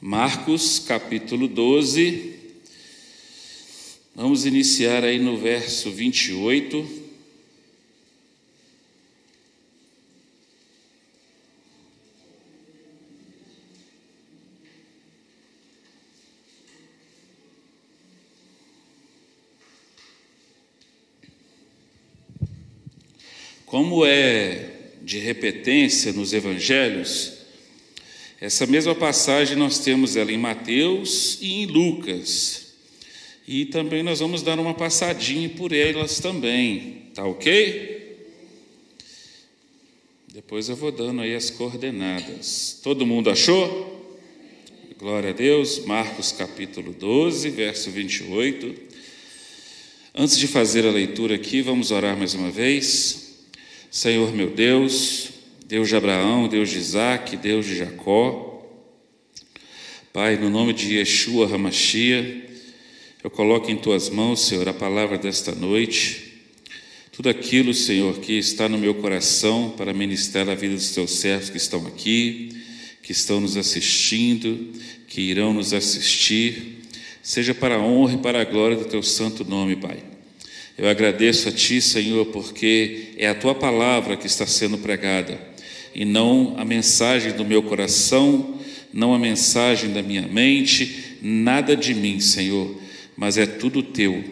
Marcos capítulo 12. Vamos iniciar aí no verso 28. Como é de repetência nos evangelhos, essa mesma passagem nós temos ela em Mateus e em Lucas. E também nós vamos dar uma passadinha por elas também, tá ok? Depois eu vou dando aí as coordenadas. Todo mundo achou? Glória a Deus. Marcos capítulo 12, verso 28. Antes de fazer a leitura aqui, vamos orar mais uma vez. Senhor meu Deus, Deus de Abraão, Deus de Isaac, Deus de Jacó. Pai, no nome de Yeshua Hamashia, eu coloco em tuas mãos, Senhor, a palavra desta noite. Tudo aquilo, Senhor, que está no meu coração para ministrar a vida dos teus servos que estão aqui, que estão nos assistindo, que irão nos assistir, seja para a honra e para a glória do teu santo nome, Pai. Eu agradeço a Ti, Senhor, porque é a Tua palavra que está sendo pregada e não a mensagem do meu coração, não a mensagem da minha mente, nada de mim, Senhor, mas é tudo teu.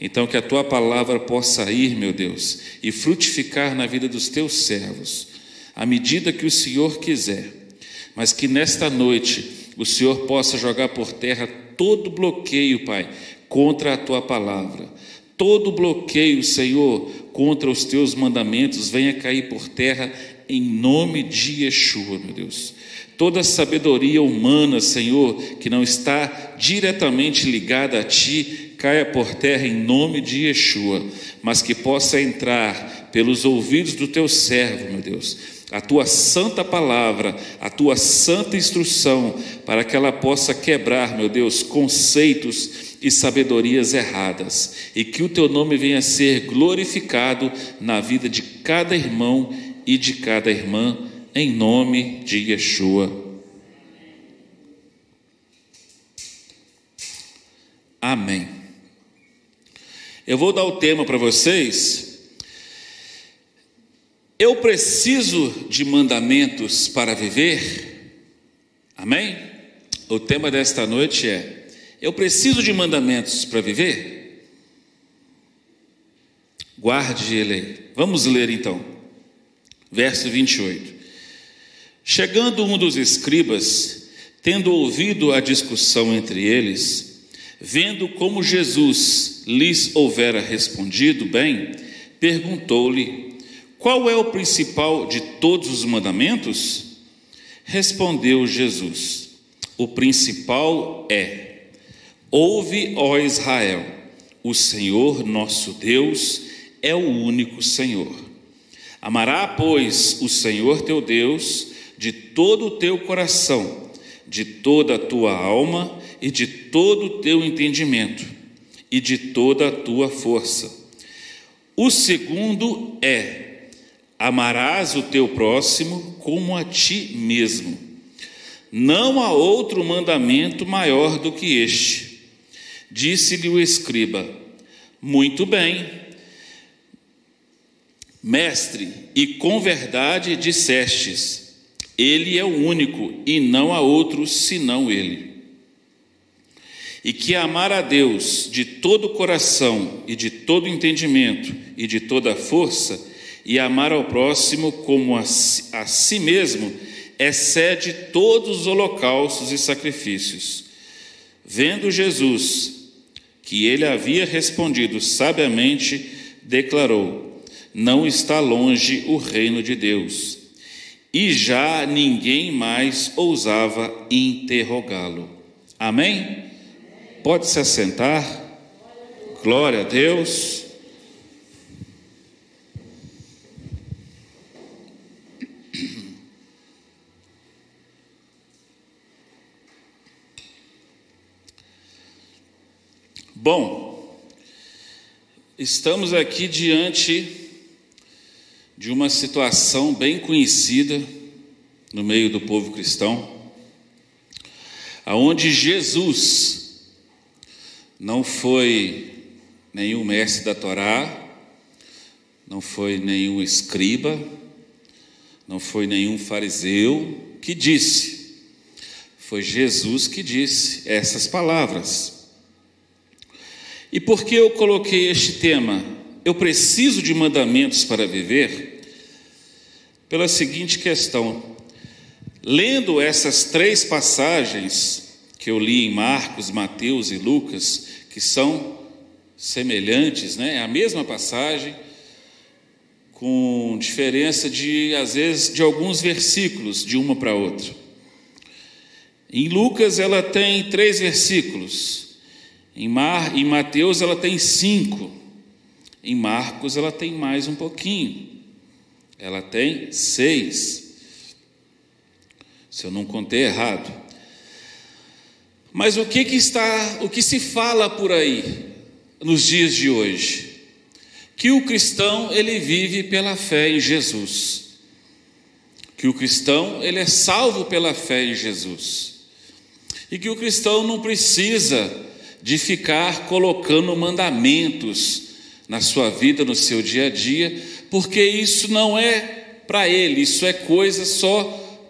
Então, que a tua palavra possa ir, meu Deus, e frutificar na vida dos teus servos, à medida que o Senhor quiser, mas que nesta noite o Senhor possa jogar por terra todo bloqueio, Pai, contra a tua palavra. Todo bloqueio, Senhor, contra os teus mandamentos venha cair por terra em nome de Yeshua, meu Deus. Toda sabedoria humana, Senhor, que não está diretamente ligada a Ti, caia por terra em nome de Yeshua, mas que possa entrar pelos ouvidos do Teu servo, meu Deus, a Tua santa palavra, a Tua santa instrução, para que ela possa quebrar, meu Deus, conceitos e sabedorias erradas, e que o Teu nome venha a ser glorificado na vida de cada irmão e de cada irmã, em nome de Yeshua. Amém. Eu vou dar o tema para vocês. Eu preciso de mandamentos para viver? Amém? O tema desta noite é: Eu preciso de mandamentos para viver? Guarde ele. Vamos ler então verso 28. Chegando um dos escribas, tendo ouvido a discussão entre eles, vendo como Jesus lhes houvera respondido bem, perguntou-lhe: Qual é o principal de todos os mandamentos? Respondeu Jesus: O principal é: Ouve, ó Israel, o Senhor nosso Deus é o único Senhor. Amará, pois, o Senhor teu Deus de todo o teu coração, de toda a tua alma e de todo o teu entendimento e de toda a tua força. O segundo é: amarás o teu próximo como a ti mesmo. Não há outro mandamento maior do que este. Disse-lhe o escriba: Muito bem Mestre, e com verdade dissestes: Ele é o único e não há outro senão Ele. E que amar a Deus de todo o coração e de todo entendimento e de toda a força, e amar ao próximo como a si, a si mesmo, excede todos os holocaustos e sacrifícios. Vendo Jesus que ele havia respondido sabiamente, declarou: não está longe o reino de Deus. E já ninguém mais ousava interrogá-lo. Amém? Pode se assentar. Glória a Deus. Bom, estamos aqui diante de uma situação bem conhecida no meio do povo cristão, aonde Jesus não foi nenhum mestre da Torá, não foi nenhum escriba, não foi nenhum fariseu que disse, foi Jesus que disse essas palavras. E por que eu coloquei este tema? Eu preciso de mandamentos para viver? Pela seguinte questão: lendo essas três passagens que eu li em Marcos, Mateus e Lucas, que são semelhantes, né? É a mesma passagem com diferença de, às vezes, de alguns versículos de uma para outra. Em Lucas ela tem três versículos, em, Mar, em Mateus ela tem cinco, em Marcos ela tem mais um pouquinho, ela tem seis, se eu não contei errado. Mas o que, que está, o que se fala por aí nos dias de hoje? que o cristão ele vive pela fé em Jesus. Que o cristão ele é salvo pela fé em Jesus. E que o cristão não precisa de ficar colocando mandamentos na sua vida, no seu dia a dia, porque isso não é para ele, isso é coisa só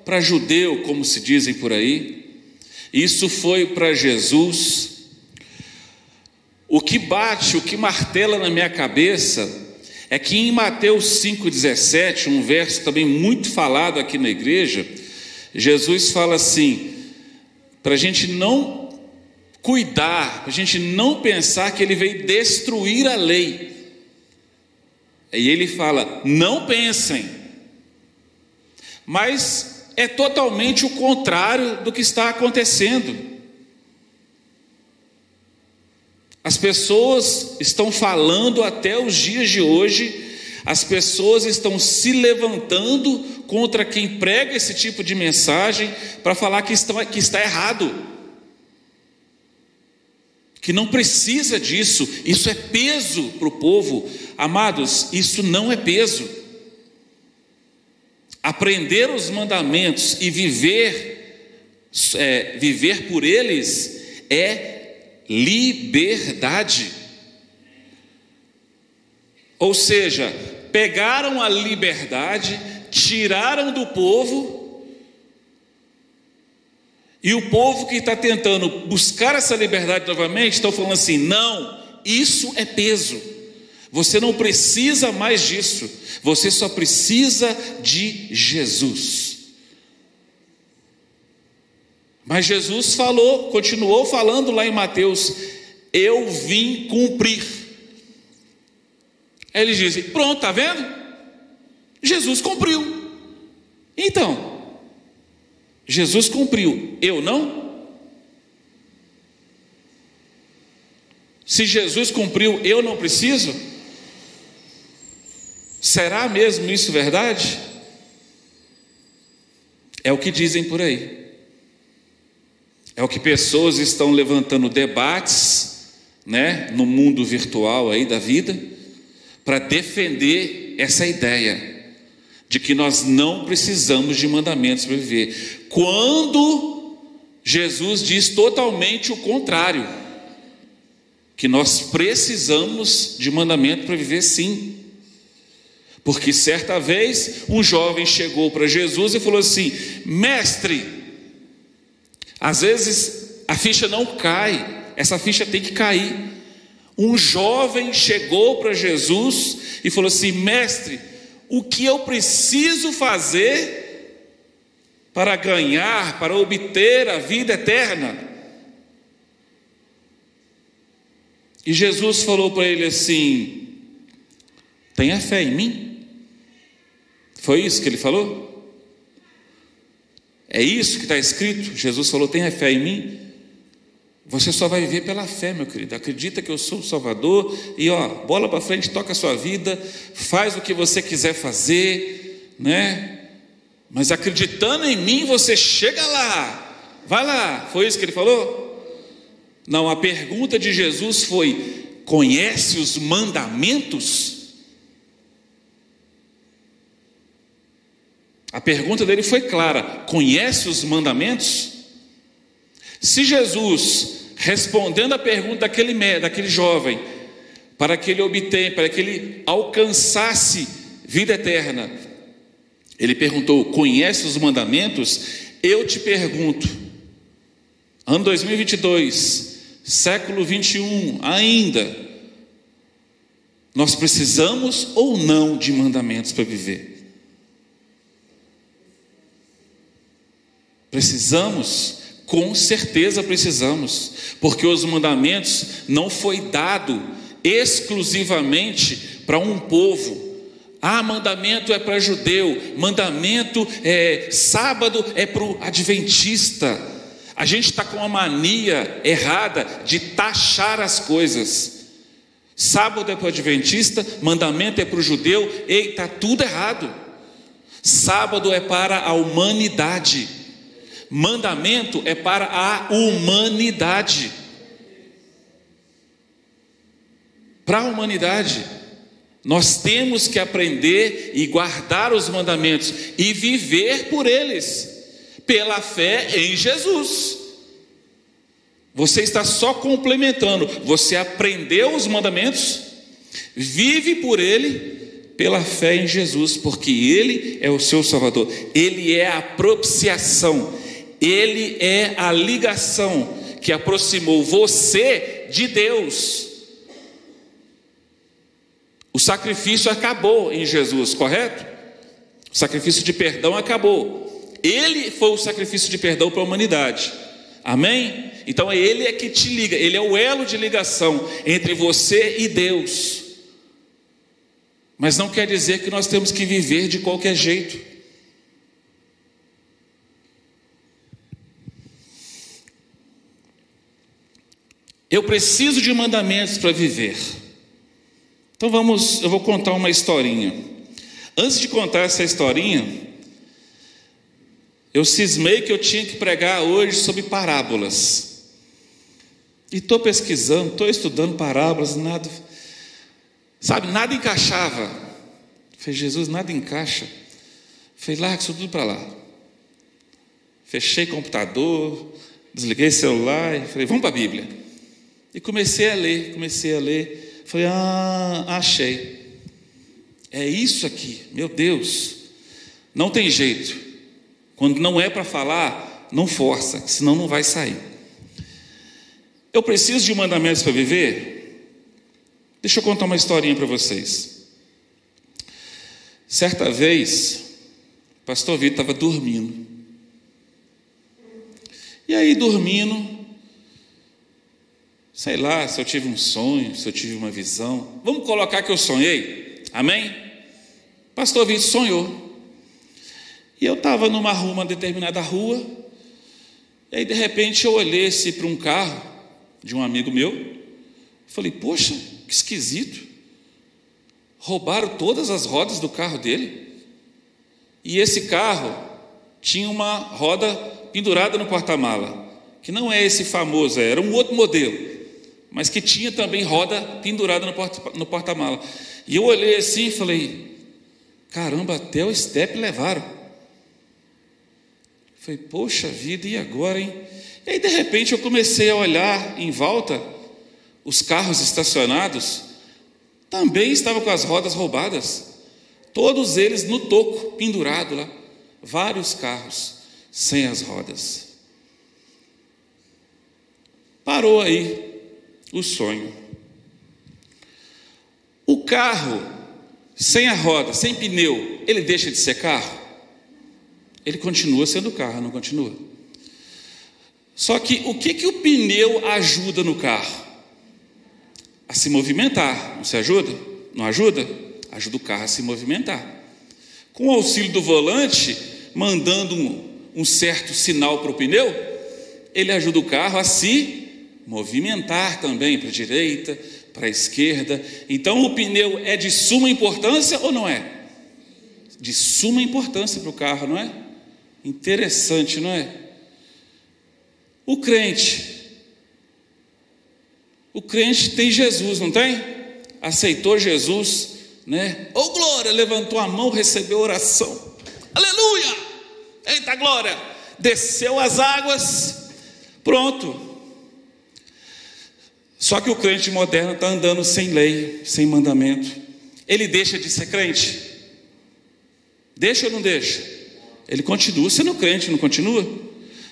para judeu, como se dizem por aí. Isso foi para Jesus o que bate, o que martela na minha cabeça é que em Mateus 5,17, um verso também muito falado aqui na igreja, Jesus fala assim: para a gente não cuidar, para a gente não pensar que ele veio destruir a lei. E ele fala: não pensem, mas é totalmente o contrário do que está acontecendo. As pessoas estão falando até os dias de hoje, as pessoas estão se levantando contra quem prega esse tipo de mensagem para falar que, estão, que está errado, que não precisa disso, isso é peso para o povo. Amados, isso não é peso. Aprender os mandamentos e viver, é, viver por eles é liberdade. Ou seja, pegaram a liberdade, tiraram do povo, e o povo que está tentando buscar essa liberdade novamente estão falando assim: não, isso é peso. Você não precisa mais disso. Você só precisa de Jesus. Mas Jesus falou, continuou falando lá em Mateus: Eu vim cumprir. Aí eles dizem: Pronto, está vendo? Jesus cumpriu. Então, Jesus cumpriu, eu não? Se Jesus cumpriu, eu não preciso? Será mesmo isso verdade? É o que dizem por aí. É o que pessoas estão levantando debates, né, no mundo virtual aí da vida, para defender essa ideia de que nós não precisamos de mandamentos para viver. Quando Jesus diz totalmente o contrário, que nós precisamos de mandamento para viver sim. Porque certa vez um jovem chegou para Jesus e falou assim: Mestre, às vezes a ficha não cai, essa ficha tem que cair. Um jovem chegou para Jesus e falou assim: Mestre, o que eu preciso fazer para ganhar, para obter a vida eterna? E Jesus falou para ele assim: Tenha fé em mim. Foi isso que ele falou? É isso que está escrito. Jesus falou: tenha fé em mim. Você só vai viver pela fé, meu querido. Acredita que eu sou o Salvador e ó, bola para frente, toca a sua vida, faz o que você quiser fazer, né? Mas acreditando em mim, você chega lá. Vai lá. Foi isso que ele falou? Não, a pergunta de Jesus foi: conhece os mandamentos? A pergunta dele foi clara: conhece os mandamentos? Se Jesus, respondendo à pergunta daquele, daquele jovem, para que ele obtenha, para que ele alcançasse vida eterna, ele perguntou: Conhece os mandamentos? Eu te pergunto, ano 2022, século 21, ainda, nós precisamos ou não de mandamentos para viver? Precisamos, com certeza precisamos, porque os mandamentos não foi dado exclusivamente para um povo. Ah, mandamento é para judeu, mandamento é sábado é para o adventista. A gente está com uma mania errada de taxar as coisas. Sábado é para o adventista, mandamento é para o judeu, ei, está tudo errado. Sábado é para a humanidade, mandamento é para a humanidade. Para a humanidade, nós temos que aprender e guardar os mandamentos e viver por eles, pela fé em Jesus. Você está só complementando. Você aprendeu os mandamentos, vive por ele, pela fé em Jesus, porque ele é o seu Salvador. Ele é a propiciação. Ele é a ligação que aproximou você de Deus. O sacrifício acabou em Jesus, correto? O sacrifício de perdão acabou. Ele foi o sacrifício de perdão para a humanidade. Amém? Então é Ele é que te liga, Ele é o elo de ligação entre você e Deus. Mas não quer dizer que nós temos que viver de qualquer jeito. Eu preciso de mandamentos para viver. Então vamos, eu vou contar uma historinha. Antes de contar essa historinha, eu cismei que eu tinha que pregar hoje sobre parábolas. E estou pesquisando, estou estudando parábolas, nada, sabe, nada encaixava. Falei, Jesus, nada encaixa. Falei, larga isso tudo para lá. Fechei computador, desliguei celular e falei, vamos para a Bíblia. E comecei a ler, comecei a ler. Falei, ah, achei. É isso aqui, meu Deus. Não tem jeito. Quando não é para falar, não força, senão não vai sair. Eu preciso de mandamentos para viver? Deixa eu contar uma historinha para vocês. Certa vez, o pastor Vitor estava dormindo. E aí, dormindo, sei lá se eu tive um sonho, se eu tive uma visão. Vamos colocar que eu sonhei? Amém? Pastor Vitor sonhou. E eu estava numa rua, uma determinada rua, e aí de repente eu olhei assim para um carro, de um amigo meu. Falei, poxa, que esquisito. Roubaram todas as rodas do carro dele. E esse carro tinha uma roda pendurada no porta-mala, que não é esse famoso, era um outro modelo, mas que tinha também roda pendurada no porta-mala. E eu olhei assim e falei: caramba, até o step levaram. Falei, poxa vida, e agora, hein? E aí, de repente, eu comecei a olhar em volta, os carros estacionados também estavam com as rodas roubadas, todos eles no toco, pendurado lá, vários carros sem as rodas. Parou aí o sonho. O carro sem a roda, sem pneu, ele deixa de ser carro? Ele continua sendo carro, não continua? Só que o que, que o pneu ajuda no carro? A se movimentar, não se ajuda? Não ajuda? Ajuda o carro a se movimentar. Com o auxílio do volante, mandando um, um certo sinal para o pneu, ele ajuda o carro a se movimentar também para a direita, para a esquerda. Então o pneu é de suma importância ou não é? De suma importância para o carro, não é? Interessante, não é? O crente. O crente tem Jesus, não tem? Aceitou Jesus, né? Ô oh, glória, levantou a mão, recebeu oração. Aleluia! Eita glória! Desceu as águas, Pronto. Só que o crente moderno está andando sem lei, sem mandamento. Ele deixa de ser crente? Deixa ou não deixa? Ele continua sendo crente, não continua?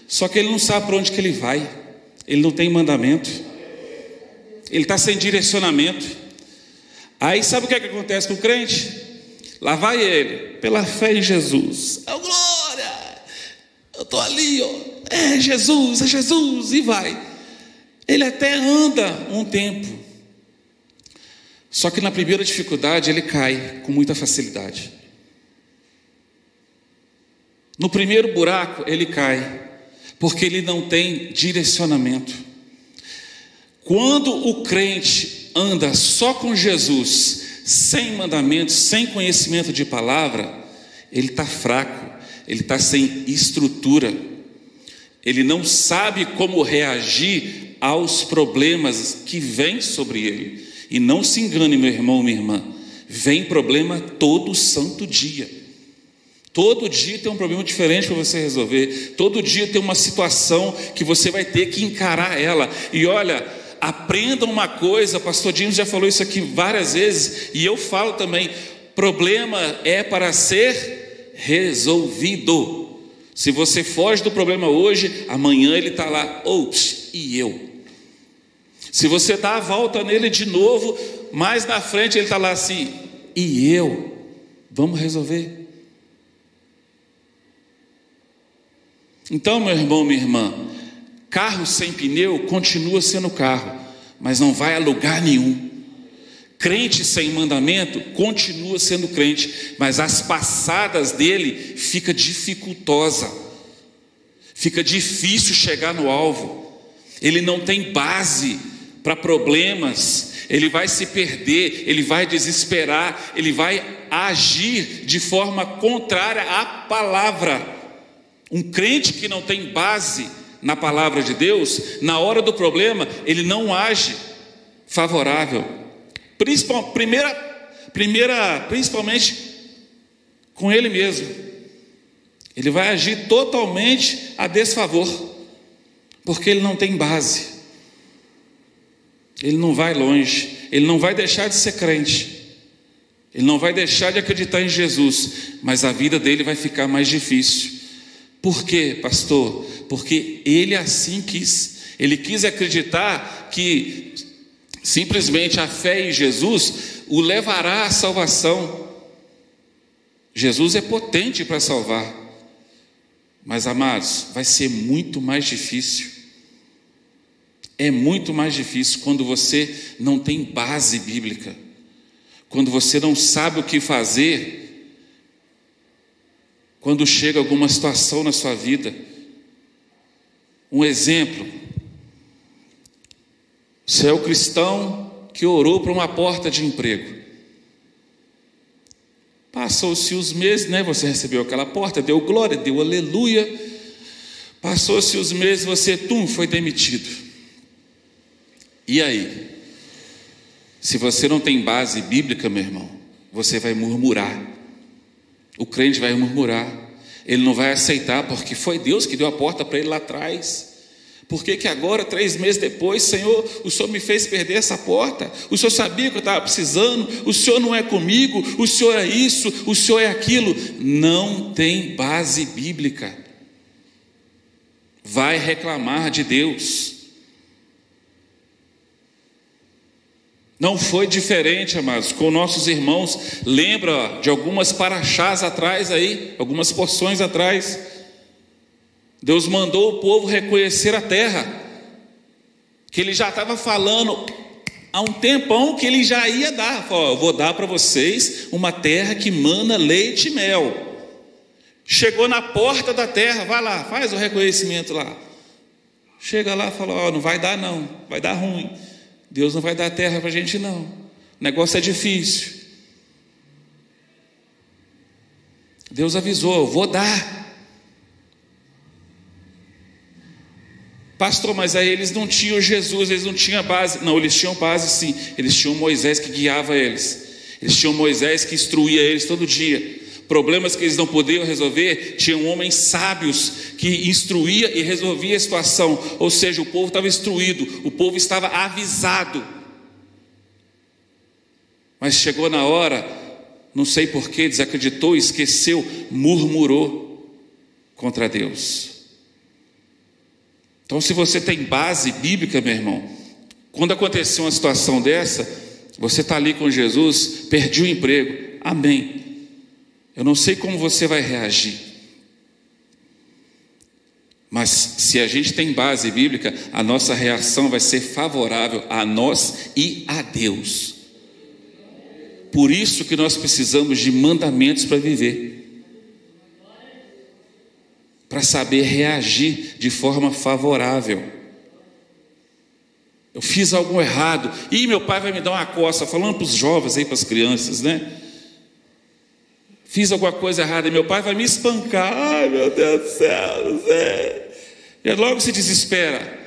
Só que ele não sabe para onde que ele vai. Ele não tem mandamento. Ele está sem direcionamento. Aí sabe o que, é que acontece com o crente? Lá vai ele, pela fé em Jesus. Oh, glória! Eu estou ali, ó. É Jesus, é Jesus, e vai. Ele até anda um tempo. Só que na primeira dificuldade ele cai com muita facilidade. No primeiro buraco ele cai, porque ele não tem direcionamento. Quando o crente anda só com Jesus, sem mandamentos, sem conhecimento de palavra, ele está fraco, ele está sem estrutura, ele não sabe como reagir aos problemas que vêm sobre ele. E não se engane, meu irmão, minha irmã, vem problema todo santo dia. Todo dia tem um problema diferente para você resolver. Todo dia tem uma situação que você vai ter que encarar ela. E olha, aprenda uma coisa, pastor James já falou isso aqui várias vezes, e eu falo também: problema é para ser resolvido. Se você foge do problema hoje, amanhã ele está lá, ops, e eu? Se você dá a volta nele de novo, mais na frente ele está lá assim, e eu? Vamos resolver. Então, meu irmão, minha irmã, carro sem pneu continua sendo carro, mas não vai a lugar nenhum. Crente sem mandamento continua sendo crente, mas as passadas dele fica dificultosa. Fica difícil chegar no alvo. Ele não tem base para problemas, ele vai se perder, ele vai desesperar, ele vai agir de forma contrária à palavra. Um crente que não tem base na palavra de Deus, na hora do problema, ele não age favorável. Principal, primeira, primeira, principalmente com ele mesmo. Ele vai agir totalmente a desfavor, porque ele não tem base. Ele não vai longe, ele não vai deixar de ser crente. Ele não vai deixar de acreditar em Jesus, mas a vida dele vai ficar mais difícil. Por quê, pastor? Porque ele assim quis. Ele quis acreditar que simplesmente a fé em Jesus o levará à salvação. Jesus é potente para salvar. Mas, amados, vai ser muito mais difícil. É muito mais difícil quando você não tem base bíblica, quando você não sabe o que fazer quando chega alguma situação na sua vida. Um exemplo: você é o cristão que orou para uma porta de emprego. Passou-se os meses, né? Você recebeu aquela porta, deu glória, deu aleluia. Passou-se os meses, você, tum, foi demitido. E aí? Se você não tem base bíblica, meu irmão, você vai murmurar. O crente vai murmurar, ele não vai aceitar, porque foi Deus que deu a porta para ele lá atrás. Por que, que agora, três meses depois, Senhor, o Senhor me fez perder essa porta? O Senhor sabia que eu estava precisando? O Senhor não é comigo? O Senhor é isso? O Senhor é aquilo? Não tem base bíblica. Vai reclamar de Deus. Não foi diferente, amados, com nossos irmãos. Lembra de algumas paraxás atrás aí, algumas porções atrás. Deus mandou o povo reconhecer a terra, que ele já estava falando há um tempão que ele já ia dar. Falou, vou dar para vocês uma terra que mana leite e mel. Chegou na porta da terra, vai lá, faz o reconhecimento lá. Chega lá fala: Ó, não vai dar não, vai dar ruim. Deus não vai dar terra para a gente, não. O negócio é difícil. Deus avisou: vou dar. Pastor, mas aí eles não tinham Jesus, eles não tinham base. Não, eles tinham base sim. Eles tinham Moisés que guiava eles. Eles tinham Moisés que instruía eles todo dia. Problemas que eles não podiam resolver, tinham homens sábios que instruía e resolvia a situação. Ou seja, o povo estava instruído, o povo estava avisado. Mas chegou na hora, não sei porquê, desacreditou, esqueceu, murmurou contra Deus. Então, se você tem base bíblica, meu irmão, quando aconteceu uma situação dessa, você está ali com Jesus, perdi o emprego, amém. Eu não sei como você vai reagir, mas se a gente tem base bíblica, a nossa reação vai ser favorável a nós e a Deus. Por isso que nós precisamos de mandamentos para viver para saber reagir de forma favorável. Eu fiz algo errado, e meu pai vai me dar uma coça, falando para os jovens aí, para as crianças, né? Fiz alguma coisa errada e meu pai vai me espancar. Ai, meu Deus do céu. E logo se desespera.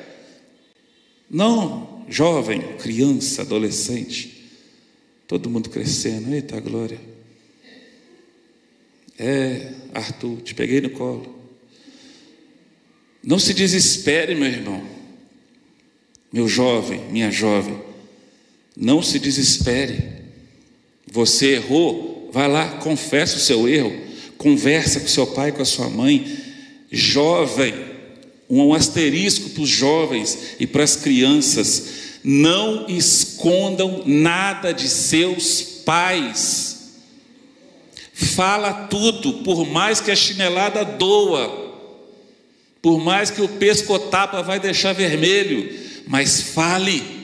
Não, jovem, criança, adolescente, todo mundo crescendo. Eita glória. É, Arthur, te peguei no colo. Não se desespere, meu irmão, meu jovem, minha jovem, não se desespere. Você errou, vai lá, confessa o seu erro, conversa com seu pai, com a sua mãe. Jovem, um asterisco para os jovens e para as crianças: não escondam nada de seus pais. Fala tudo, por mais que a chinelada doa. Por mais que o pescotapa vai deixar vermelho, mas fale.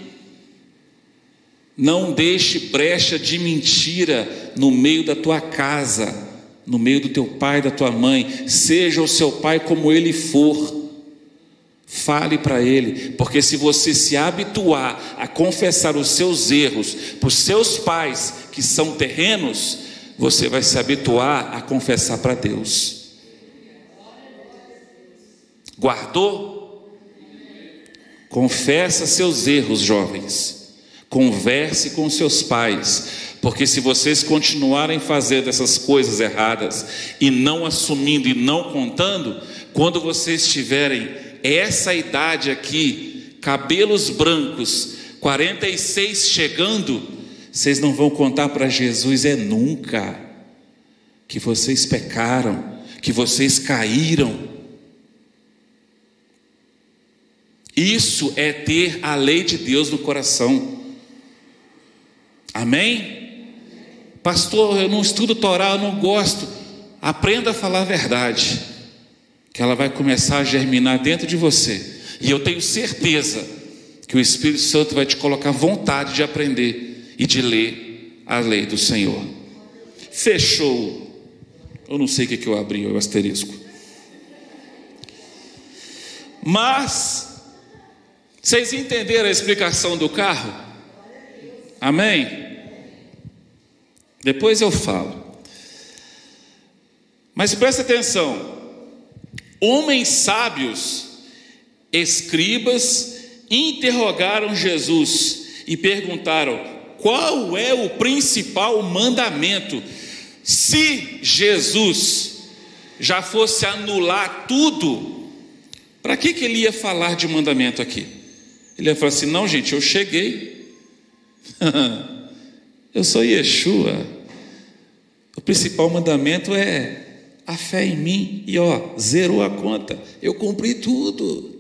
Não deixe brecha de mentira no meio da tua casa, no meio do teu pai, da tua mãe. Seja o seu pai como ele for. Fale para ele, porque se você se habituar a confessar os seus erros para os seus pais, que são terrenos, você vai se habituar a confessar para Deus. Guardou? Confessa seus erros, jovens. Converse com seus pais, porque se vocês continuarem fazendo essas coisas erradas e não assumindo e não contando, quando vocês tiverem essa idade aqui, cabelos brancos, 46 chegando, vocês não vão contar para Jesus é nunca que vocês pecaram, que vocês caíram Isso é ter a lei de Deus no coração. Amém? Pastor, eu não estudo Torá, eu não gosto. Aprenda a falar a verdade, que ela vai começar a germinar dentro de você. E eu tenho certeza que o Espírito Santo vai te colocar vontade de aprender e de ler a lei do Senhor. Fechou. Eu não sei o que eu abri, o asterisco. Mas vocês entenderam a explicação do carro? Amém? Depois eu falo. Mas presta atenção: homens sábios, escribas, interrogaram Jesus e perguntaram: qual é o principal mandamento? Se Jesus já fosse anular tudo, para que, que ele ia falar de mandamento aqui? Ele ia falar assim: não, gente, eu cheguei. eu sou Yeshua. O principal mandamento é a fé em mim. E ó, zerou a conta. Eu cumpri tudo.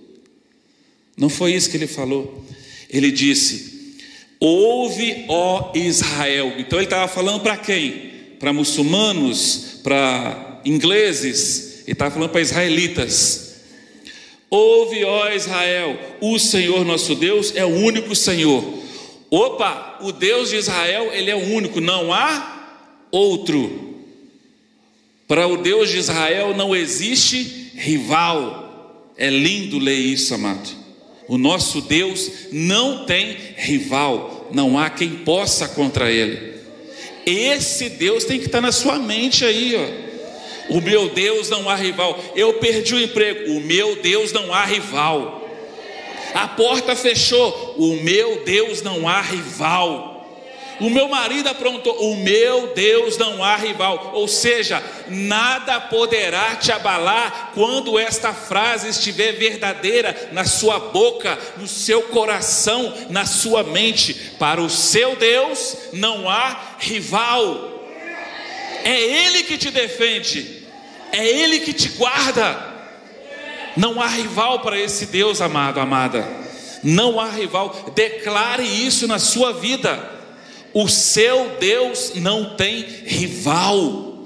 Não foi isso que ele falou. Ele disse: Ouve, ó Israel. Então ele estava falando para quem? Para muçulmanos, para ingleses, ele estava falando para israelitas. Ouve, ó Israel, o Senhor nosso Deus é o único Senhor. Opa, o Deus de Israel, ele é o único, não há outro. Para o Deus de Israel não existe rival. É lindo ler isso, amado. O nosso Deus não tem rival, não há quem possa contra ele. Esse Deus tem que estar na sua mente aí, ó. O meu Deus não há rival. Eu perdi o emprego. O meu Deus não há rival. A porta fechou. O meu Deus não há rival. O meu marido aprontou, o meu Deus não há rival. Ou seja, nada poderá te abalar quando esta frase estiver verdadeira na sua boca, no seu coração, na sua mente. Para o seu Deus não há rival. É Ele que te defende, é Ele que te guarda. Não há rival para esse Deus, amado, amada. Não há rival. Declare isso na sua vida. O seu Deus não tem rival.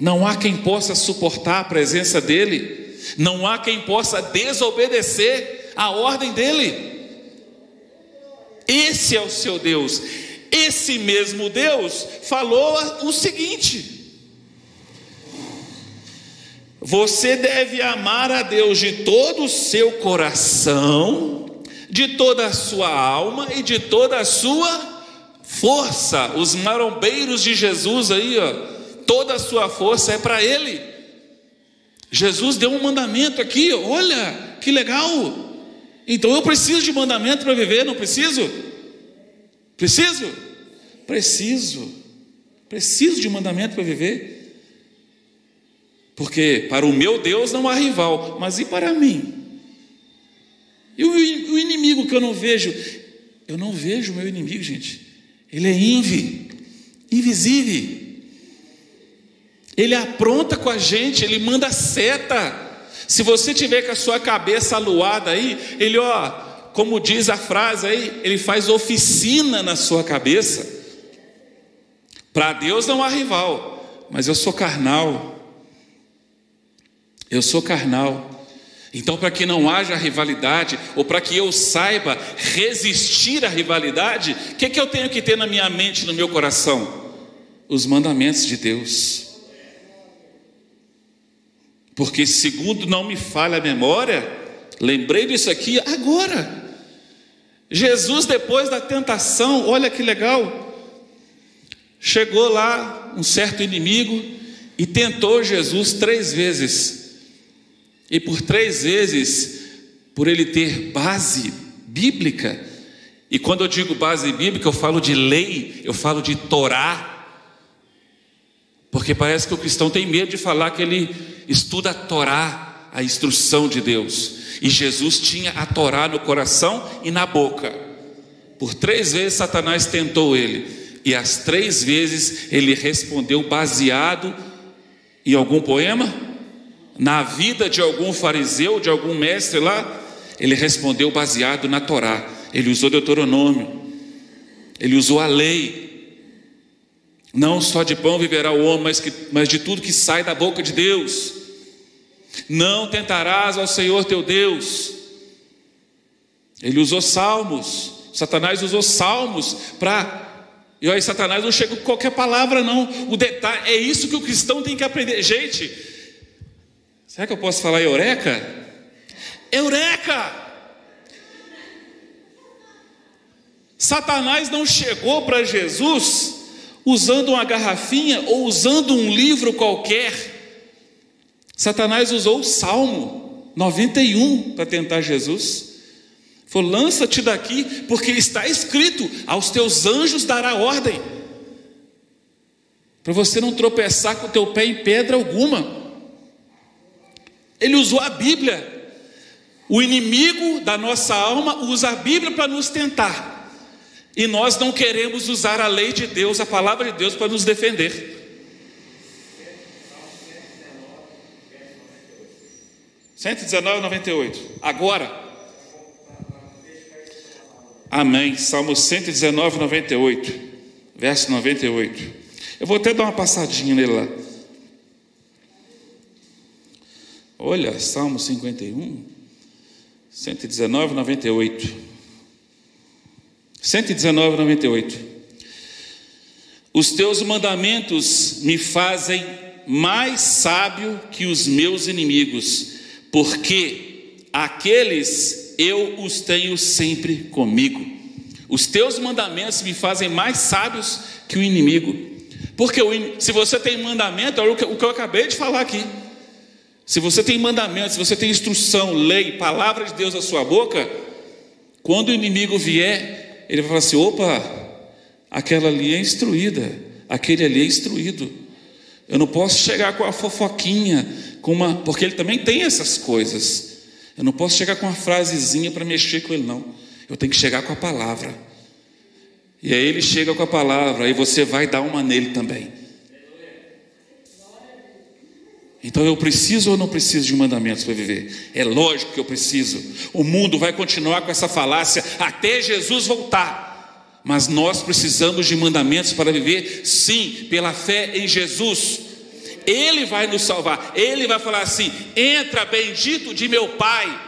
Não há quem possa suportar a presença dEle. Não há quem possa desobedecer a ordem dEle. Esse é o seu Deus. Esse mesmo Deus falou o seguinte: Você deve amar a Deus de todo o seu coração de toda a sua alma e de toda a sua força. Os marombeiros de Jesus aí, ó, toda a sua força é para ele. Jesus deu um mandamento aqui, olha, que legal. Então eu preciso de mandamento para viver, não preciso? Preciso? Preciso. Preciso de mandamento para viver. Porque para o meu Deus não há rival, mas e para mim? E o, inimigo que eu não vejo? Eu não vejo o meu inimigo, gente. Ele é invi, invisível. Ele apronta com a gente, ele manda seta. Se você tiver com a sua cabeça aluada aí, ele, ó, como diz a frase aí, ele faz oficina na sua cabeça. Para Deus não há rival, mas eu sou carnal. Eu sou carnal. Então, para que não haja rivalidade, ou para que eu saiba resistir à rivalidade, o que, que eu tenho que ter na minha mente, no meu coração? Os mandamentos de Deus. Porque, segundo não me falha a memória, lembrei disso aqui agora. Jesus, depois da tentação, olha que legal, chegou lá um certo inimigo e tentou Jesus três vezes. E por três vezes, por ele ter base bíblica, e quando eu digo base bíblica, eu falo de lei, eu falo de Torá, porque parece que o cristão tem medo de falar que ele estuda a Torá, a instrução de Deus, e Jesus tinha a Torá no coração e na boca. Por três vezes Satanás tentou ele, e as três vezes ele respondeu baseado em algum poema? Na vida de algum fariseu, de algum mestre lá? Ele respondeu baseado na Torá. Ele usou Deuteronômio. Ele usou a lei. Não só de pão viverá o homem, mas, que, mas de tudo que sai da boca de Deus. Não tentarás ao Senhor teu Deus. Ele usou salmos. Satanás usou salmos para. E aí, Satanás não chega com qualquer palavra, não. O detalhe é isso que o cristão tem que aprender. Gente, Será que eu posso falar eureka? Eureka! Satanás não chegou para Jesus usando uma garrafinha ou usando um livro qualquer. Satanás usou o Salmo 91 para tentar Jesus. Falou: lança-te daqui, porque está escrito: aos teus anjos dará ordem, para você não tropeçar com o teu pé em pedra alguma. Ele usou a Bíblia. O inimigo da nossa alma usa a Bíblia para nos tentar. E nós não queremos usar a lei de Deus, a palavra de Deus, para nos defender. Cento e 98. Agora. Amém. Salmo 119, 98. Verso 98. Eu vou até dar uma passadinha nele lá. Olha, Salmo 51, 119, 98. 119, 98. Os teus mandamentos me fazem mais sábio que os meus inimigos, porque aqueles eu os tenho sempre comigo. Os teus mandamentos me fazem mais sábios que o inimigo. Porque se você tem mandamento, é o que eu acabei de falar aqui. Se você tem mandamentos, se você tem instrução, lei, palavra de Deus na sua boca, quando o inimigo vier, ele vai falar assim: opa, aquela ali é instruída, aquele ali é instruído. Eu não posso chegar com a fofoquinha, com uma, porque ele também tem essas coisas. Eu não posso chegar com uma frasezinha para mexer com ele, não. Eu tenho que chegar com a palavra. E aí ele chega com a palavra, aí você vai dar uma nele também. Então eu preciso ou não preciso de mandamentos para viver? É lógico que eu preciso. O mundo vai continuar com essa falácia até Jesus voltar. Mas nós precisamos de mandamentos para viver, sim, pela fé em Jesus. Ele vai nos salvar. Ele vai falar assim: entra, bendito de meu Pai.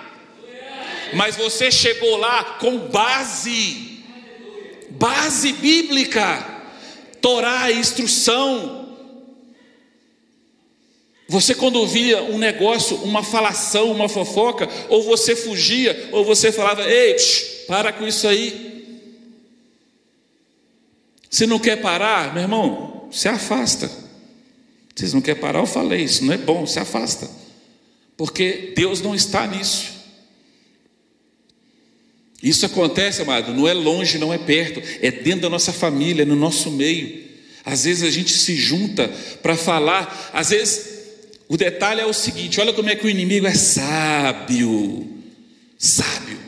Mas você chegou lá com base, base bíblica, Torá, instrução. Você, quando ouvia um negócio, uma falação, uma fofoca, ou você fugia, ou você falava: ei, psh, para com isso aí. Se não quer parar, meu irmão, se afasta. Vocês não querem parar, eu falei, isso não é bom, se afasta. Porque Deus não está nisso. Isso acontece, amado, não é longe, não é perto, é dentro da nossa família, no nosso meio. Às vezes a gente se junta para falar, às vezes o detalhe é o seguinte: olha como é que o inimigo é sábio. Sábio.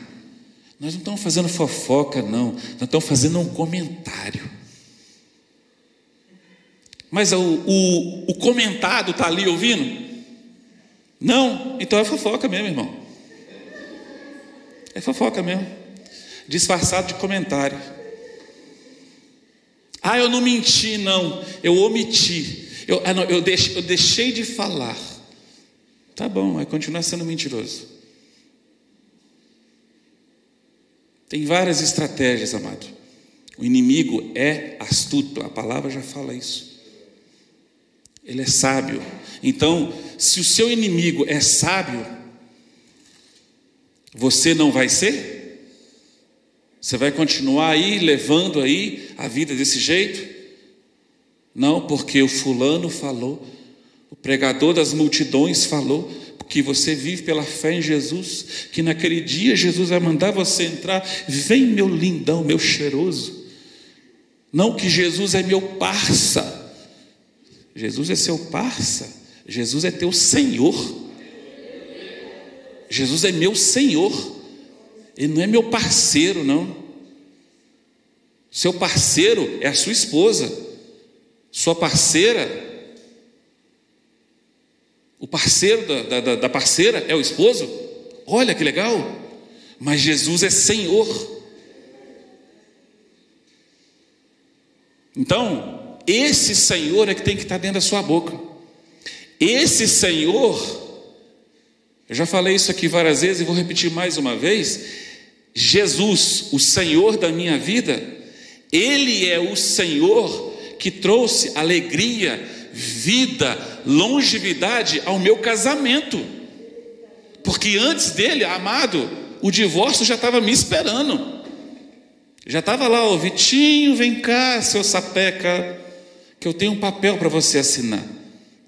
Nós não estamos fazendo fofoca, não, nós estamos fazendo um comentário. Mas o, o, o comentado está ali ouvindo? Não, então é fofoca mesmo, irmão. É fofoca mesmo. Disfarçado de comentário. Ah, eu não menti, não, eu omiti. Eu, ah, não, eu, deixei, eu deixei de falar. Tá bom, vai continuar sendo mentiroso. Tem várias estratégias, amado. O inimigo é astuto, a palavra já fala isso. Ele é sábio. Então, se o seu inimigo é sábio, você não vai ser? Você vai continuar aí levando aí a vida desse jeito? Não, porque o fulano falou, o pregador das multidões falou, que você vive pela fé em Jesus, que naquele dia Jesus vai mandar você entrar, vem meu lindão, meu cheiroso. Não que Jesus é meu parça, Jesus é seu parça, Jesus é teu Senhor. Jesus é meu Senhor, Ele não é meu parceiro, não. Seu parceiro é a sua esposa, sua parceira, o parceiro da, da, da parceira é o esposo. Olha que legal, mas Jesus é Senhor. Então, esse Senhor é que tem que estar dentro da sua boca. Esse Senhor, eu já falei isso aqui várias vezes e vou repetir mais uma vez. Jesus, o Senhor da minha vida, Ele é o Senhor que trouxe alegria, vida, longevidade ao meu casamento. Porque antes dele, amado, o divórcio já estava me esperando. Já estava lá, o Vitinho, vem cá, seu sapeca, que eu tenho um papel para você assinar.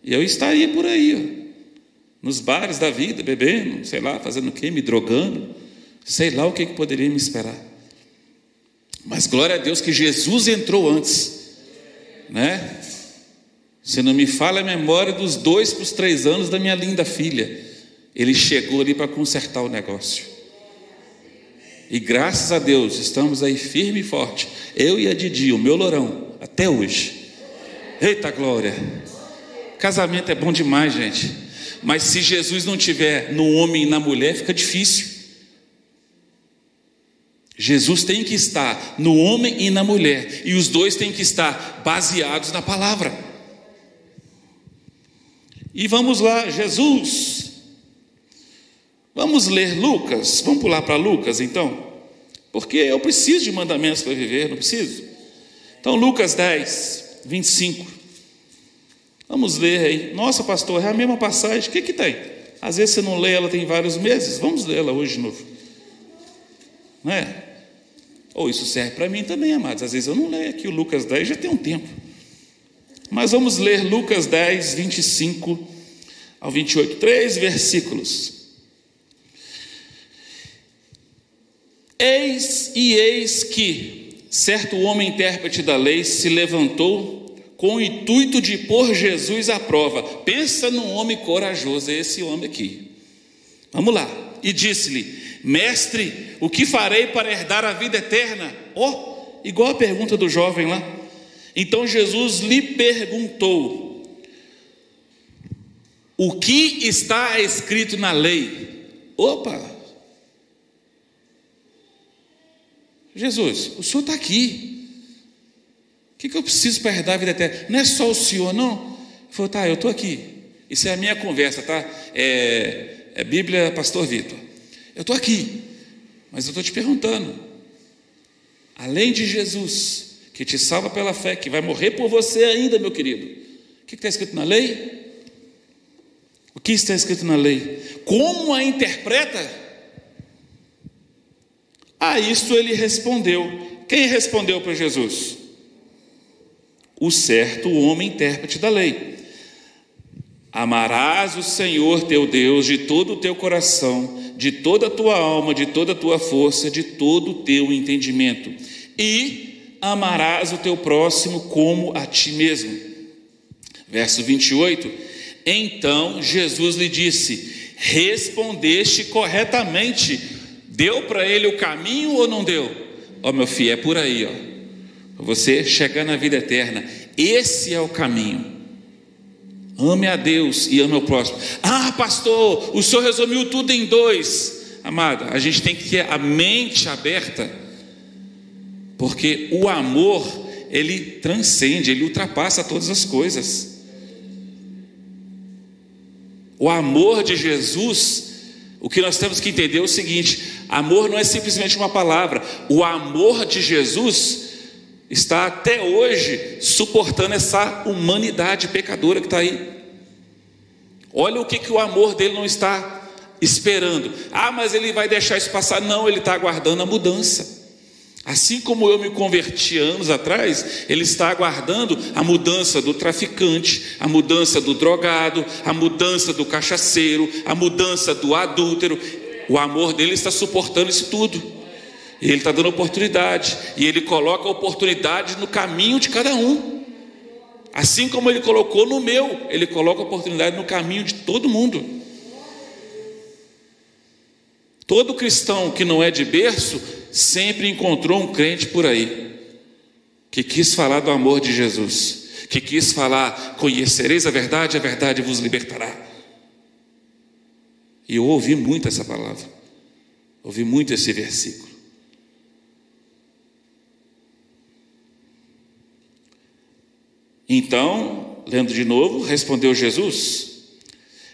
E eu estaria por aí, ó, nos bares da vida, bebendo, sei lá, fazendo o quê, me drogando, sei lá o que, que poderia me esperar. Mas glória a Deus que Jesus entrou antes, né? Se não me fala a memória dos dois para os três anos da minha linda filha, ele chegou ali para consertar o negócio. E graças a Deus estamos aí firme e forte, eu e a Didi, o meu lourão, até hoje. Eita glória! Casamento é bom demais, gente. Mas se Jesus não tiver no homem e na mulher, fica difícil. Jesus tem que estar no homem e na mulher, e os dois têm que estar baseados na palavra. E vamos lá, Jesus. Vamos ler Lucas. Vamos pular para Lucas então? Porque eu preciso de mandamentos para viver, não preciso? Então, Lucas 10, 25. Vamos ler aí. Nossa, pastor, é a mesma passagem. O que, que tem? Às vezes você não lê ela tem vários meses. Vamos ler ela hoje de novo. Não é? Ou isso serve para mim também, amados. Às vezes eu não leio aqui o Lucas 10, já tem um tempo. Mas vamos ler Lucas 10, 25 ao 28. Três versículos. Eis e eis que certo homem intérprete da lei se levantou com o intuito de pôr Jesus à prova. Pensa num homem corajoso, é esse homem aqui. Vamos lá. E disse-lhe: Mestre, o que farei para herdar a vida eterna? Oh, igual a pergunta do jovem lá. Então Jesus lhe perguntou: O que está escrito na lei? Opa! Jesus, o senhor está aqui. O que, que eu preciso para herdar a vida eterna? Não é só o senhor, não? Ele falou, tá, eu estou aqui. Isso é a minha conversa, tá? É, é Bíblia Pastor Vitor. Eu estou aqui, mas eu estou te perguntando. Além de Jesus, que te salva pela fé, que vai morrer por você ainda, meu querido. O que está escrito na lei? O que está escrito na lei? Como a interpreta? A isto ele respondeu. Quem respondeu para Jesus? O certo homem intérprete da lei. Amarás o Senhor teu Deus de todo o teu coração, de toda a tua alma, de toda a tua força, de todo o teu entendimento, e amarás o teu próximo como a ti mesmo. Verso 28. Então Jesus lhe disse: Respondeste corretamente Deu para ele o caminho ou não deu? Ó, oh, meu filho, é por aí, ó. Você chegar na vida eterna. Esse é o caminho. Ame a Deus e ame ao próximo. Ah, pastor, o senhor resumiu tudo em dois. Amada, a gente tem que ter a mente aberta, porque o amor, ele transcende, ele ultrapassa todas as coisas. O amor de Jesus o que nós temos que entender é o seguinte: amor não é simplesmente uma palavra, o amor de Jesus está até hoje suportando essa humanidade pecadora que está aí. Olha o que, que o amor dele não está esperando. Ah, mas ele vai deixar isso passar. Não, ele está aguardando a mudança. Assim como eu me converti anos atrás, ele está aguardando a mudança do traficante, a mudança do drogado, a mudança do cachaceiro, a mudança do adúltero. O amor dele está suportando isso tudo. E ele está dando oportunidade. E ele coloca a oportunidade no caminho de cada um. Assim como ele colocou no meu, ele coloca a oportunidade no caminho de todo mundo. Todo cristão que não é de berço sempre encontrou um crente por aí que quis falar do amor de Jesus, que quis falar: conhecereis a verdade, a verdade vos libertará. E eu ouvi muito essa palavra, ouvi muito esse versículo. Então, lendo de novo, respondeu Jesus: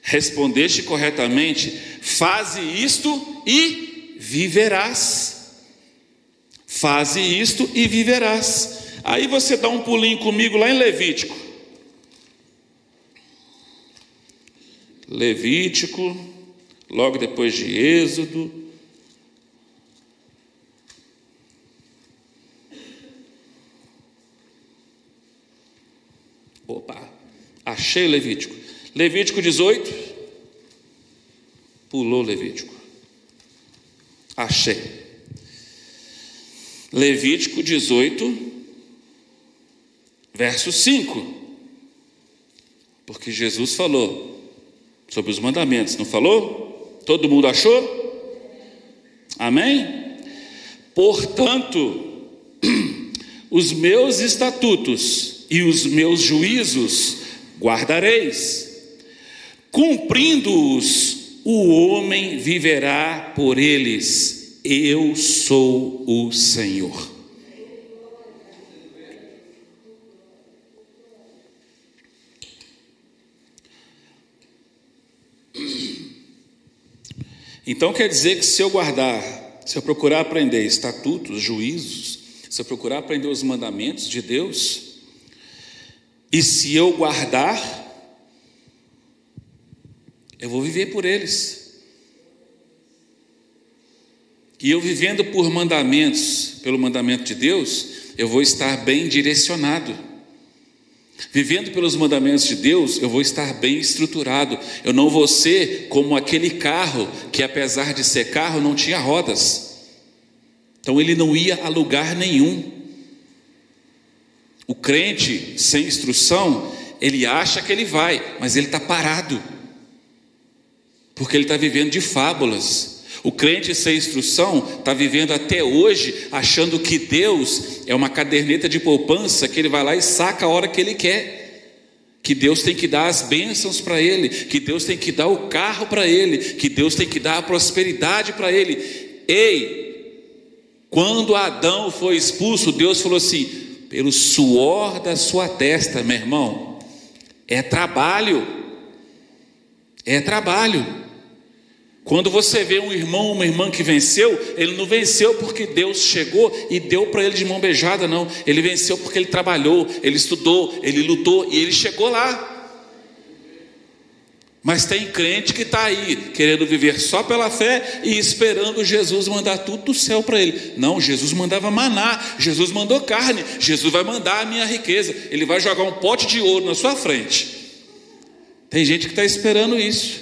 Respondeste corretamente, faze isto e viverás. Faze isto e viverás. Aí você dá um pulinho comigo lá em Levítico. Levítico, logo depois de Êxodo. Opa, achei Levítico. Levítico 18. Pulou Levítico. Achei. Levítico 18, verso 5. Porque Jesus falou sobre os mandamentos, não falou? Todo mundo achou? Amém? Portanto, os meus estatutos e os meus juízos guardareis, cumprindo-os, o homem viverá por eles eu sou o Senhor. Então quer dizer que se eu guardar, se eu procurar aprender estatutos, juízos, se eu procurar aprender os mandamentos de Deus, e se eu guardar, eu vou viver por eles. E eu vivendo por mandamentos, pelo mandamento de Deus, eu vou estar bem direcionado. Vivendo pelos mandamentos de Deus, eu vou estar bem estruturado. Eu não vou ser como aquele carro que, apesar de ser carro, não tinha rodas. Então ele não ia a lugar nenhum. O crente sem instrução, ele acha que ele vai, mas ele está parado, porque ele está vivendo de fábulas. O crente sem instrução está vivendo até hoje achando que Deus é uma caderneta de poupança que ele vai lá e saca a hora que ele quer. Que Deus tem que dar as bênçãos para ele, que Deus tem que dar o carro para ele, que Deus tem que dar a prosperidade para ele. Ei, quando Adão foi expulso, Deus falou assim: pelo suor da sua testa, meu irmão, é trabalho, é trabalho. Quando você vê um irmão uma irmã que venceu, ele não venceu porque Deus chegou e deu para ele de mão beijada, não. Ele venceu porque ele trabalhou, ele estudou, ele lutou e ele chegou lá. Mas tem crente que está aí, querendo viver só pela fé e esperando Jesus mandar tudo do céu para ele. Não, Jesus mandava maná, Jesus mandou carne, Jesus vai mandar a minha riqueza, ele vai jogar um pote de ouro na sua frente. Tem gente que está esperando isso.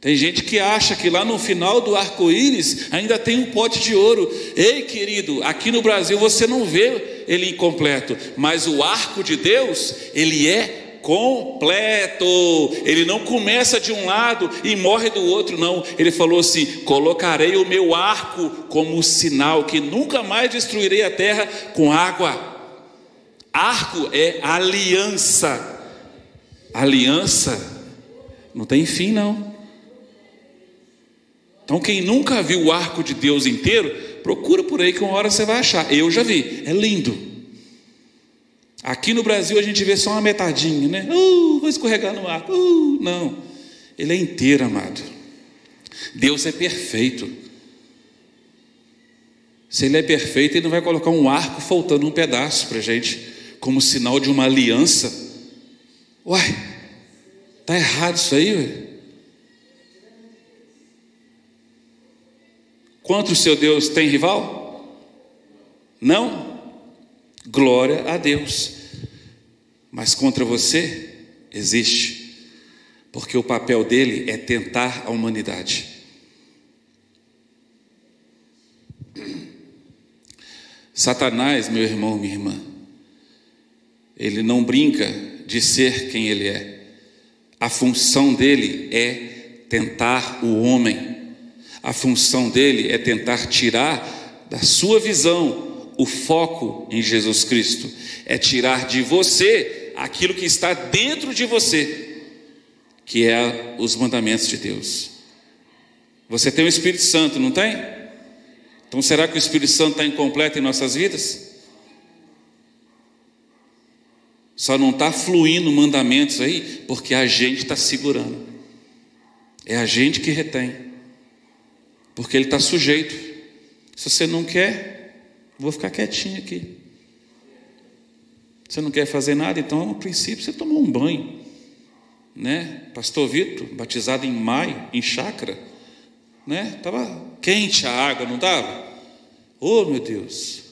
Tem gente que acha que lá no final do arco-íris ainda tem um pote de ouro. Ei, querido, aqui no Brasil você não vê ele incompleto, mas o arco de Deus, ele é completo. Ele não começa de um lado e morre do outro, não. Ele falou assim: colocarei o meu arco como sinal que nunca mais destruirei a terra com água. Arco é aliança. Aliança não tem fim, não. Então, quem nunca viu o arco de Deus inteiro, procura por aí que uma hora você vai achar. Eu já vi, é lindo. Aqui no Brasil a gente vê só uma metadinha, né? Uh, vou escorregar no arco. Uh, não, ele é inteiro, amado. Deus é perfeito. Se ele é perfeito, ele não vai colocar um arco faltando um pedaço para a gente, como sinal de uma aliança. Uai, tá errado isso aí, ué? Contra o seu Deus tem rival? Não? Glória a Deus. Mas contra você existe, porque o papel dele é tentar a humanidade. Satanás, meu irmão, minha irmã, ele não brinca de ser quem ele é. A função dele é tentar o homem a função dele é tentar tirar da sua visão o foco em Jesus Cristo, é tirar de você aquilo que está dentro de você, que é os mandamentos de Deus. Você tem o Espírito Santo, não tem? Então será que o Espírito Santo está incompleto em nossas vidas? Só não está fluindo mandamentos aí, porque a gente está segurando. É a gente que retém porque ele está sujeito. Se você não quer, vou ficar quietinho aqui. Você não quer fazer nada, então, no princípio, você tomou um banho. Né? Pastor Vitor, batizado em maio, em chácara, né? Estava quente a água, não estava? Oh, meu Deus!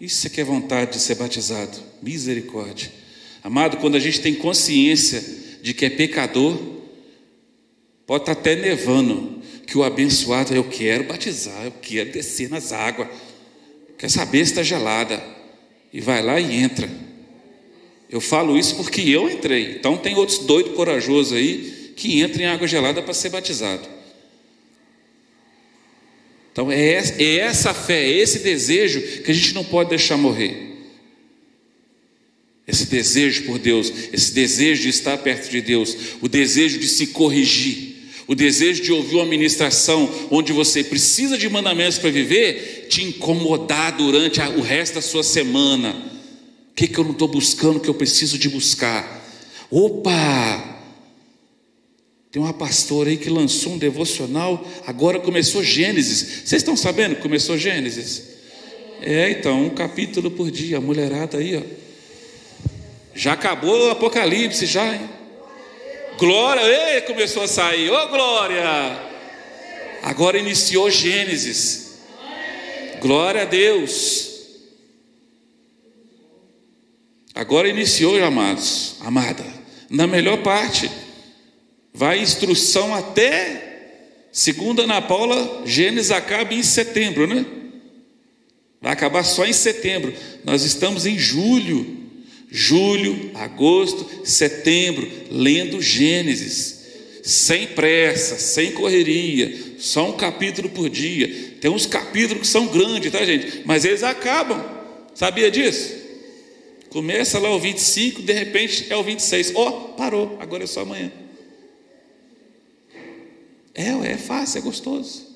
Isso é que é vontade de ser batizado. Misericórdia. Amado, quando a gente tem consciência de que é pecador, pode estar até nevando, que o abençoado, eu quero batizar, eu quero descer nas águas, quer saber está gelada, e vai lá e entra. Eu falo isso porque eu entrei, então tem outros doidos corajosos aí que entram em água gelada para ser batizado. Então é, é essa fé, é esse desejo que a gente não pode deixar morrer. Esse desejo por Deus, esse desejo de estar perto de Deus, o desejo de se corrigir o desejo de ouvir uma ministração onde você precisa de mandamentos para viver, te incomodar durante o resto da sua semana. O que, que eu não estou buscando que eu preciso de buscar? Opa! Tem uma pastora aí que lançou um devocional, agora começou Gênesis. Vocês estão sabendo que começou Gênesis? É, então, um capítulo por dia, a mulherada aí, ó. Já acabou o Apocalipse, já, hein? Glória, começou a sair, ô oh, glória! Agora iniciou Gênesis. Glória a Deus. Agora iniciou, amados, amada. Na melhor parte, vai instrução até Segundo Ana Paula, Gênesis acaba em setembro, né? Vai acabar só em setembro. Nós estamos em julho. Julho, agosto, setembro, lendo Gênesis. Sem pressa, sem correria, só um capítulo por dia. Tem uns capítulos que são grandes, tá, gente? Mas eles acabam. Sabia disso? Começa lá o 25, de repente é o 26. Ó, oh, parou, agora é só amanhã. É, é fácil, é gostoso.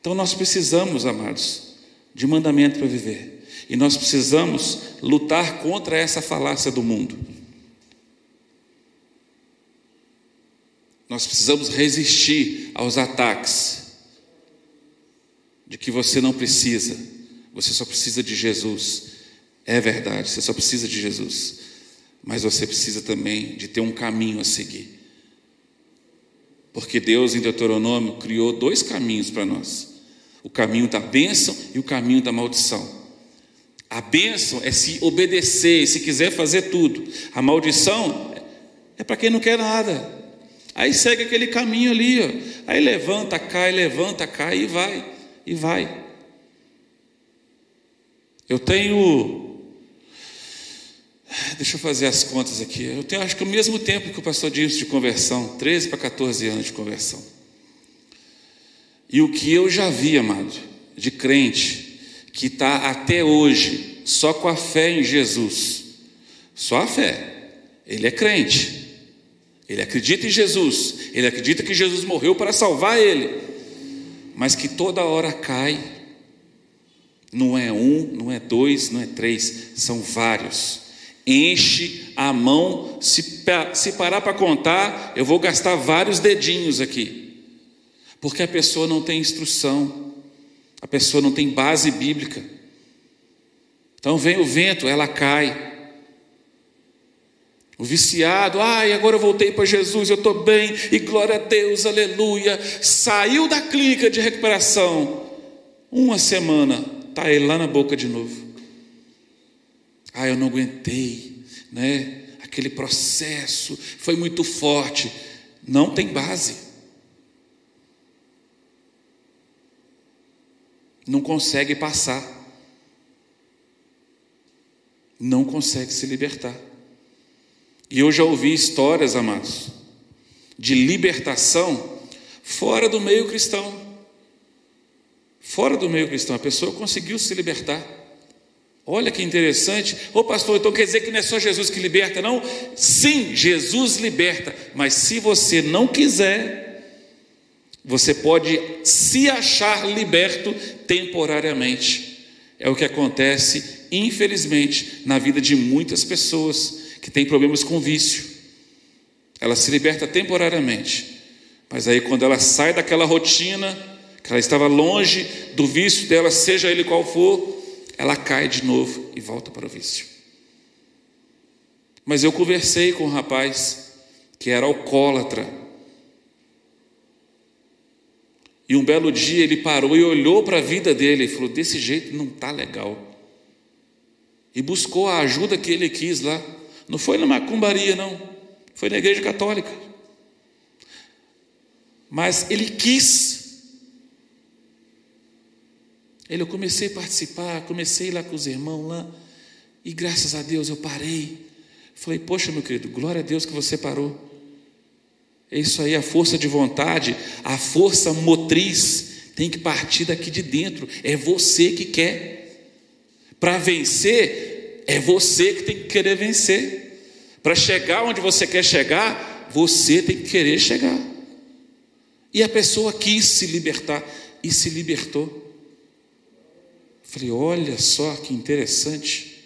Então nós precisamos, amados, de mandamento para viver. E nós precisamos lutar contra essa falácia do mundo. Nós precisamos resistir aos ataques de que você não precisa, você só precisa de Jesus. É verdade, você só precisa de Jesus. Mas você precisa também de ter um caminho a seguir. Porque Deus em Deuteronômio criou dois caminhos para nós: o caminho da bênção e o caminho da maldição. A bênção é se obedecer, se quiser fazer tudo. A maldição é para quem não quer nada. Aí segue aquele caminho ali, ó. aí levanta, cai, levanta, cai e vai, e vai. Eu tenho Deixa eu fazer as contas aqui. Eu tenho, acho que o mesmo tempo que o pastor disse de conversão, 13 para 14 anos de conversão. E o que eu já vi, amado, de crente, que está até hoje só com a fé em Jesus, só a fé. Ele é crente, ele acredita em Jesus, ele acredita que Jesus morreu para salvar ele, mas que toda hora cai. Não é um, não é dois, não é três, são vários. Enche a mão. Se, se parar para contar, eu vou gastar vários dedinhos aqui, porque a pessoa não tem instrução, a pessoa não tem base bíblica. Então vem o vento, ela cai. O viciado, ai, agora eu voltei para Jesus, eu estou bem, e glória a Deus, aleluia. Saiu da clínica de recuperação, uma semana, está ele lá na boca de novo. Ah, eu não aguentei, né? Aquele processo foi muito forte. Não tem base. Não consegue passar. Não consegue se libertar. E eu já ouvi histórias, amados, de libertação fora do meio cristão. Fora do meio cristão, a pessoa conseguiu se libertar. Olha que interessante. Ô pastor, então quer dizer que não é só Jesus que liberta, não? Sim, Jesus liberta, mas se você não quiser, você pode se achar liberto temporariamente. É o que acontece, infelizmente, na vida de muitas pessoas que têm problemas com vício. Ela se liberta temporariamente, mas aí quando ela sai daquela rotina, que ela estava longe do vício dela, seja ele qual for, ela cai de novo e volta para o vício. Mas eu conversei com um rapaz que era alcoólatra. E um belo dia ele parou e olhou para a vida dele e falou: desse jeito não está legal. E buscou a ajuda que ele quis lá. Não foi na macumbaria, não. Foi na igreja católica. Mas ele quis ele, eu comecei a participar, comecei lá com os irmãos lá, e graças a Deus eu parei. Falei, poxa, meu querido, glória a Deus que você parou. É isso aí, a força de vontade, a força motriz tem que partir daqui de dentro. É você que quer. Para vencer, é você que tem que querer vencer. Para chegar onde você quer chegar, você tem que querer chegar. E a pessoa quis se libertar e se libertou. Falei, olha só que interessante.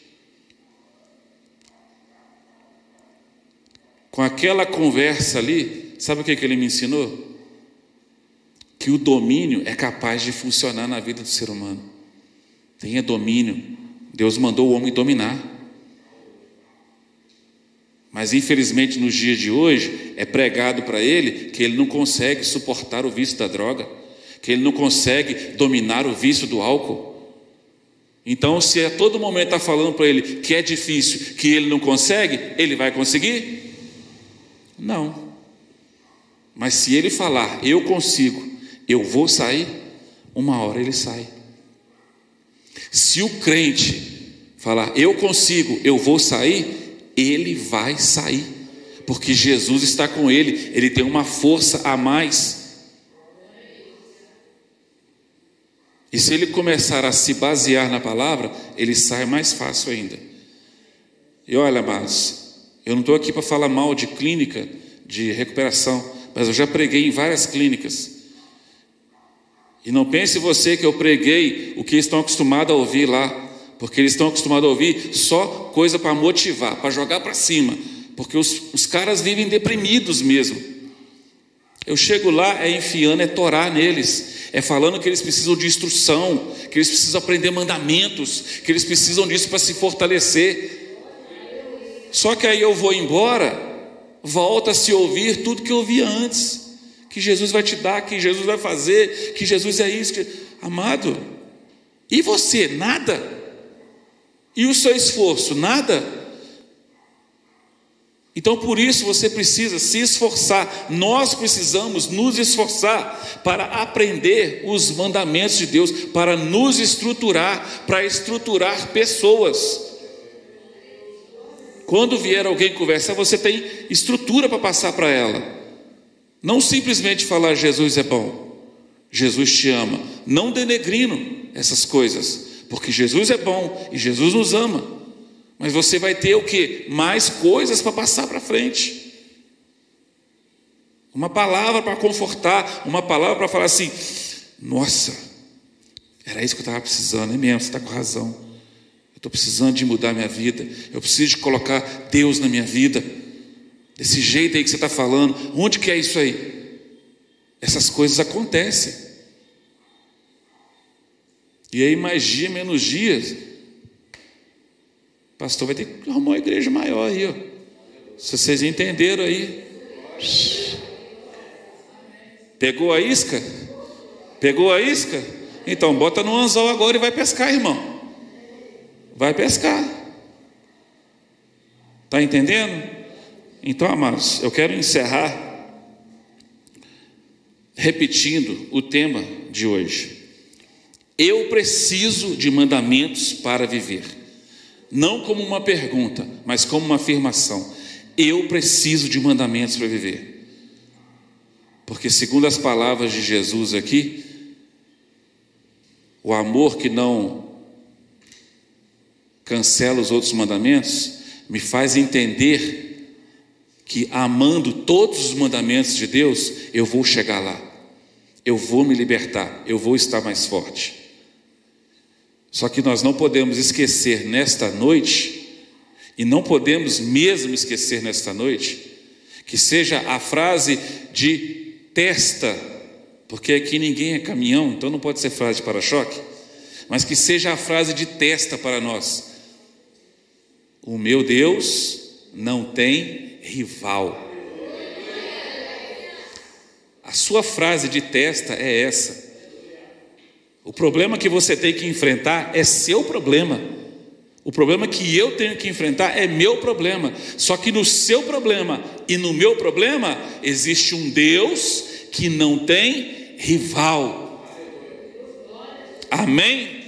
Com aquela conversa ali, sabe o que, que ele me ensinou? Que o domínio é capaz de funcionar na vida do ser humano. Tenha domínio. Deus mandou o homem dominar. Mas infelizmente nos dias de hoje é pregado para ele que ele não consegue suportar o vício da droga, que ele não consegue dominar o vício do álcool. Então, se a todo momento está falando para ele que é difícil, que ele não consegue, ele vai conseguir? Não. Mas se ele falar, eu consigo, eu vou sair, uma hora ele sai. Se o crente falar, eu consigo, eu vou sair, ele vai sair, porque Jesus está com ele, ele tem uma força a mais. E se ele começar a se basear na palavra, ele sai mais fácil ainda. E olha, amados, eu não estou aqui para falar mal de clínica de recuperação, mas eu já preguei em várias clínicas. E não pense você que eu preguei o que estão acostumados a ouvir lá, porque eles estão acostumados a ouvir só coisa para motivar, para jogar para cima, porque os, os caras vivem deprimidos mesmo. Eu chego lá, é enfiando, é torar neles, é falando que eles precisam de instrução, que eles precisam aprender mandamentos, que eles precisam disso para se fortalecer. Só que aí eu vou embora, volta a se ouvir tudo que ouvia antes, que Jesus vai te dar, que Jesus vai fazer, que Jesus é isso, que... amado. E você, nada? E o seu esforço, nada? Então, por isso, você precisa se esforçar, nós precisamos nos esforçar para aprender os mandamentos de Deus, para nos estruturar, para estruturar pessoas. Quando vier alguém conversar, você tem estrutura para passar para ela, não simplesmente falar Jesus é bom, Jesus te ama, não denegrindo essas coisas, porque Jesus é bom e Jesus nos ama. Mas você vai ter o que? Mais coisas para passar para frente. Uma palavra para confortar, uma palavra para falar assim: nossa, era isso que eu estava precisando, é mesmo, você está com razão. Estou precisando de mudar minha vida, eu preciso de colocar Deus na minha vida. Desse jeito aí que você está falando, onde que é isso aí? Essas coisas acontecem. E aí, mais dia, menos dias, Pastor vai ter que arrumar uma igreja maior aí, ó. Se vocês entenderam aí. Pegou a isca? Pegou a isca? Então bota no anzol agora e vai pescar, irmão. Vai pescar. Tá entendendo? Então, amados, eu quero encerrar repetindo o tema de hoje. Eu preciso de mandamentos para viver não como uma pergunta, mas como uma afirmação. Eu preciso de mandamentos para viver. Porque, segundo as palavras de Jesus aqui, o amor que não cancela os outros mandamentos me faz entender que, amando todos os mandamentos de Deus, eu vou chegar lá, eu vou me libertar, eu vou estar mais forte. Só que nós não podemos esquecer nesta noite, e não podemos mesmo esquecer nesta noite, que seja a frase de testa, porque aqui ninguém é caminhão, então não pode ser frase de para-choque, mas que seja a frase de testa para nós. O meu Deus não tem rival. A sua frase de testa é essa. O problema que você tem que enfrentar é seu problema. O problema que eu tenho que enfrentar é meu problema. Só que no seu problema e no meu problema existe um Deus que não tem rival. Amém?